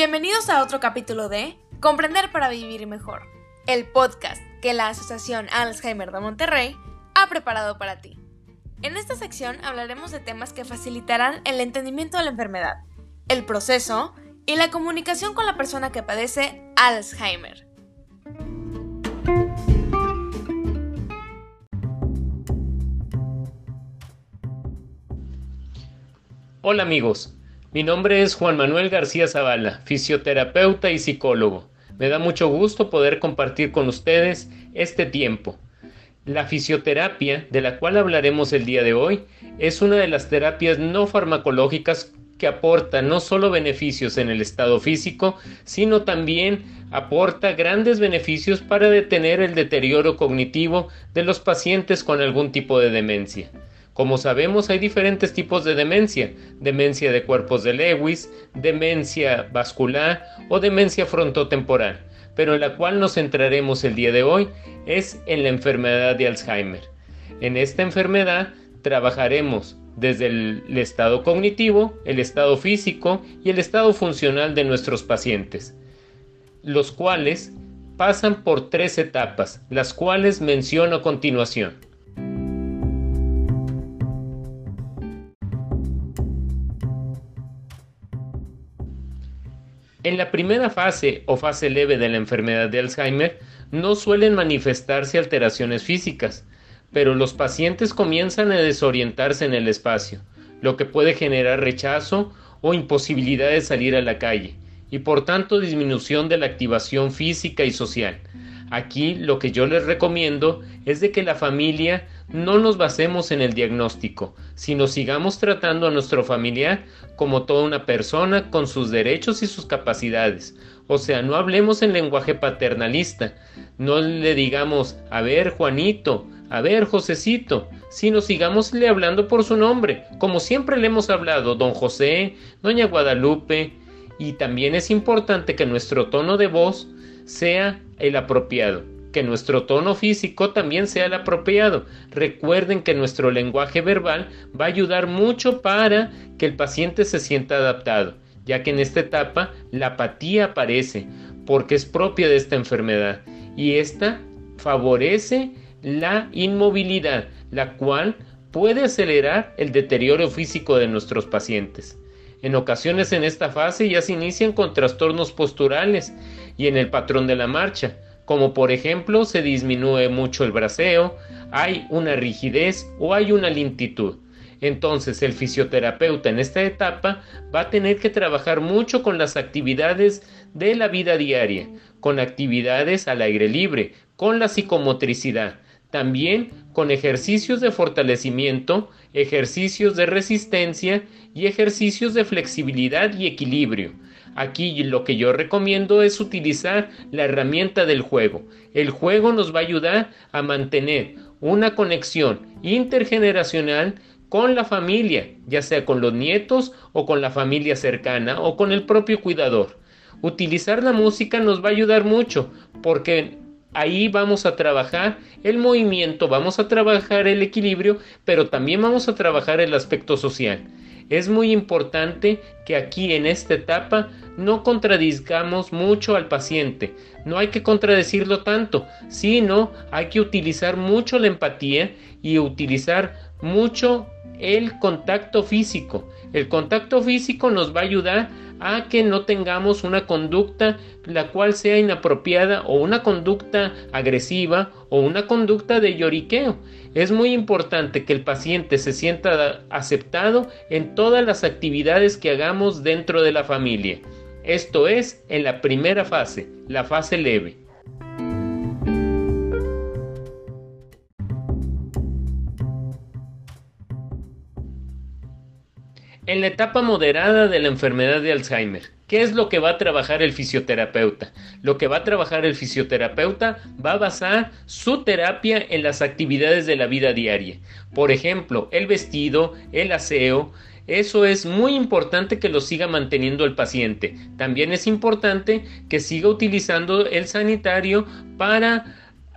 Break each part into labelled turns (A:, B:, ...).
A: Bienvenidos a otro capítulo de Comprender para Vivir Mejor, el podcast que la Asociación Alzheimer de Monterrey ha preparado para ti. En esta sección hablaremos de temas que facilitarán el entendimiento de la enfermedad, el proceso y la comunicación con la persona que padece Alzheimer.
B: Hola amigos, mi nombre es Juan Manuel García Zavala, fisioterapeuta y psicólogo. Me da mucho gusto poder compartir con ustedes este tiempo. La fisioterapia, de la cual hablaremos el día de hoy, es una de las terapias no farmacológicas que aporta no solo beneficios en el estado físico, sino también aporta grandes beneficios para detener el deterioro cognitivo de los pacientes con algún tipo de demencia. Como sabemos, hay diferentes tipos de demencia, demencia de cuerpos de Lewis, demencia vascular o demencia frontotemporal, pero en la cual nos centraremos el día de hoy es en la enfermedad de Alzheimer. En esta enfermedad trabajaremos desde el, estado cognitivo, el estado físico y el estado funcional de nuestros pacientes, los cuales pasan por tres etapas, las cuales menciono a continuación. En la primera fase o fase leve de la enfermedad de Alzheimer no suelen manifestarse alteraciones físicas, pero los pacientes comienzan a desorientarse en el espacio, lo que puede generar rechazo o imposibilidad de salir a la calle, y por tanto disminución de la activación física y social. Aquí lo que yo les recomiendo es de que la familia no nos basemos en el diagnóstico, sino sigamos tratando a nuestro familiar como toda una persona con sus derechos y sus capacidades. O sea, no hablemos en lenguaje paternalista, no le digamos, a ver Juanito, a ver Josecito, sino sigámosle hablando por su nombre, como siempre le hemos hablado, don José, doña Guadalupe, y también es importante que nuestro tono de voz sea el apropiado que nuestro tono físico también sea el apropiado. Recuerden que nuestro lenguaje verbal va a ayudar mucho para que el paciente se sienta adaptado, ya que en esta etapa la apatía aparece porque es propia de esta enfermedad y esta favorece la inmovilidad, la cual puede acelerar el deterioro físico de nuestros pacientes. En ocasiones en esta fase ya se inician con trastornos posturales y en el patrón de la marcha, como por ejemplo se disminuye mucho el braceo, hay una rigidez o hay una lentitud. Entonces el fisioterapeuta en esta etapa va a tener que trabajar mucho con las actividades de la vida diaria, con actividades al aire libre, con la psicomotricidad, también con ejercicios de fortalecimiento, ejercicios de resistencia y ejercicios de flexibilidad y equilibrio. Aquí lo que yo recomiendo es utilizar la herramienta del juego. El juego nos va a ayudar a mantener una conexión intergeneracional con la familia, ya sea con los nietos o con la familia cercana o con el propio cuidador. Utilizar la música nos va a ayudar mucho porque ahí vamos a trabajar el movimiento, vamos a trabajar el equilibrio, pero también vamos a trabajar el aspecto social. Es muy importante que aquí en esta etapa no contradizcamos mucho al paciente. No hay que contradecirlo tanto, sino hay que utilizar mucho la empatía y utilizar mucho el contacto físico. El contacto físico nos va a ayudar a que no tengamos una conducta la cual sea inapropiada o una conducta agresiva o una conducta de lloriqueo. Es muy importante que el paciente se sienta aceptado en todas las actividades que hagamos dentro de la familia. Esto es en la primera fase, la fase leve. En la etapa moderada de la enfermedad de Alzheimer, ¿qué es lo que va a trabajar el fisioterapeuta? Lo que va a trabajar el fisioterapeuta va a basar su terapia en las actividades de la vida diaria. Por ejemplo, el vestido, el aseo, eso es muy importante que lo siga manteniendo el paciente. También es importante que siga utilizando el sanitario para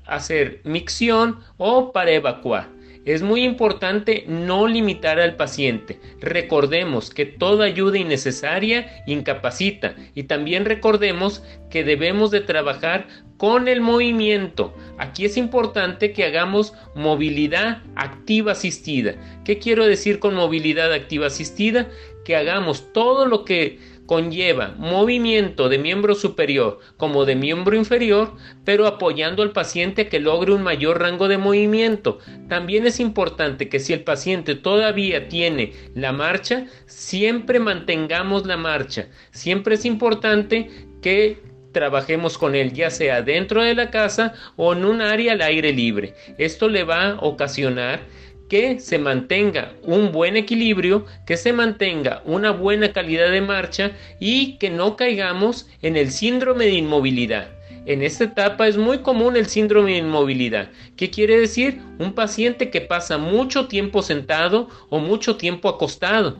B: hacer micción o para evacuar. Es muy importante no limitar al paciente. Recordemos que toda ayuda innecesaria incapacita y también recordemos que debemos de trabajar con el movimiento. Aquí es importante que hagamos movilidad activa asistida. ¿Qué quiero decir con movilidad activa asistida? Que hagamos todo lo que conlleva movimiento de miembro superior como de miembro inferior, pero apoyando al paciente que logre un mayor rango de movimiento. También es importante que si el paciente todavía tiene la marcha, siempre mantengamos la marcha. Siempre es importante que trabajemos con él ya sea dentro de la casa o en un área al aire libre. Esto le va a ocasionar que se mantenga un buen equilibrio, que se mantenga una buena calidad de marcha y que no caigamos en el síndrome de inmovilidad. En esta etapa es muy común el síndrome de inmovilidad. ¿Qué quiere decir? Un paciente que pasa mucho tiempo sentado o mucho tiempo acostado.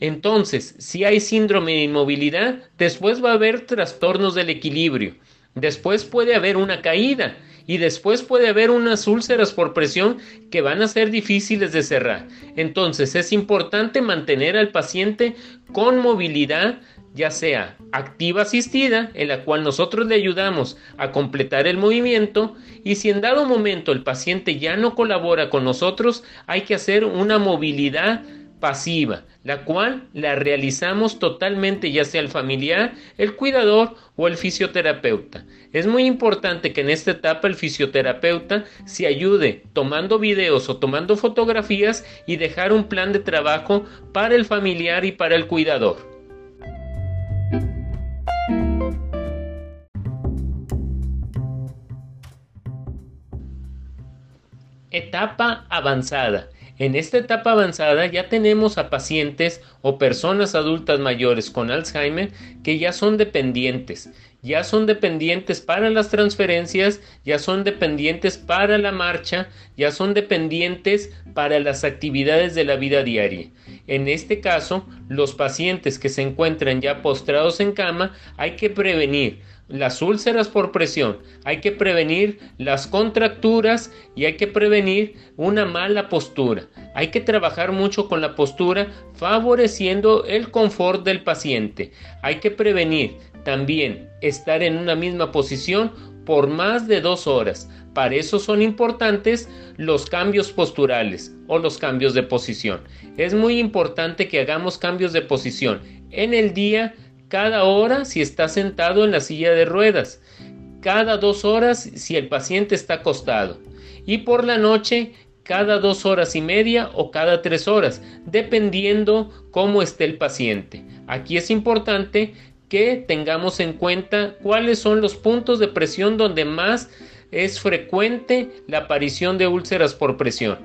B: Entonces, si hay síndrome de inmovilidad, después va a haber trastornos del equilibrio. Después puede haber una caída y después puede haber unas úlceras por presión que van a ser difíciles de cerrar. Entonces es importante mantener al paciente con movilidad ya sea activa asistida, en la cual nosotros le ayudamos a completar el movimiento, y si en dado momento el paciente ya no colabora con nosotros, hay que hacer una movilidad pasiva, la cual la realizamos totalmente ya sea el familiar, el cuidador o el fisioterapeuta. Es muy importante que en esta etapa el fisioterapeuta se ayude tomando videos o tomando fotografías y dejar un plan de trabajo para el familiar y para el cuidador. Etapa avanzada. En esta etapa avanzada ya tenemos a pacientes o personas adultas mayores con Alzheimer que ya son dependientes, ya son dependientes para las transferencias, ya son dependientes para la marcha, ya son dependientes para las actividades de la vida diaria. En este caso, los pacientes que se encuentran ya postrados en cama hay que prevenir las úlceras por presión, hay que prevenir las contracturas y hay que prevenir una mala postura. Hay que trabajar mucho con la postura favoreciendo el confort del paciente. Hay que prevenir también estar en una misma posición por más de dos horas. Para eso son importantes los cambios posturales o los cambios de posición. Es muy importante que hagamos cambios de posición en el día cada hora si está sentado en la silla de ruedas, cada dos horas si el paciente está acostado y por la noche cada dos horas y media o cada tres horas, dependiendo cómo esté el paciente. Aquí es importante que tengamos en cuenta cuáles son los puntos de presión donde más es frecuente la aparición de úlceras por presión,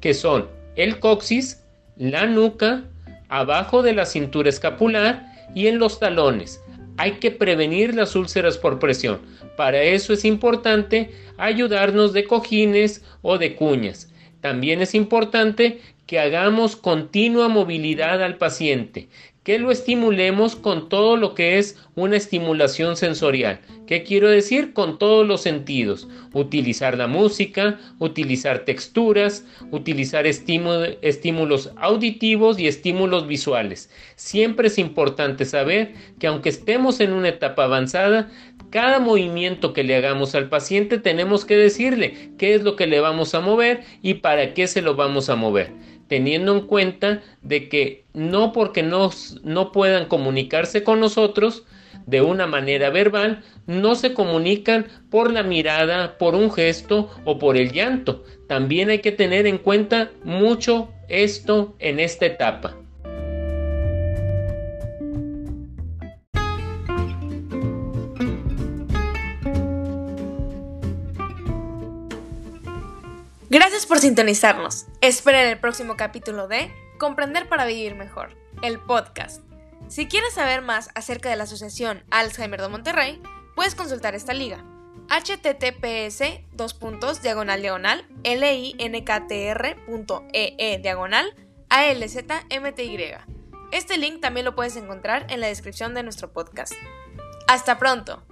B: que son el coxis, la nuca, abajo de la cintura escapular y en los talones. Hay que prevenir las úlceras por presión. Para eso es importante ayudarnos de cojines o de cuñas. También es importante que hagamos continua movilidad al paciente, que lo estimulemos con todo lo que es una estimulación sensorial. ¿Qué quiero decir? Con todos los sentidos. Utilizar la música, utilizar texturas, utilizar estímulos auditivos y estímulos visuales. Siempre es importante saber que aunque estemos en una etapa avanzada, cada movimiento que le hagamos al paciente tenemos que decirle qué es lo que le vamos a mover y para qué se lo vamos a mover teniendo en cuenta de que no porque no, no puedan comunicarse con nosotros de una manera verbal, no se comunican por la mirada, por un gesto o por el llanto. También hay que tener en cuenta mucho esto en esta etapa.
A: Gracias por sintonizarnos. Esperen el próximo capítulo de Comprender para Vivir Mejor, el podcast. Si quieres saber más acerca de la Asociación Alzheimer de Monterrey, puedes consultar esta liga https dos puntos diagonal diagonal linktr.ee diagonal alzmty. Este link también lo puedes encontrar en la descripción de nuestro podcast. Hasta pronto.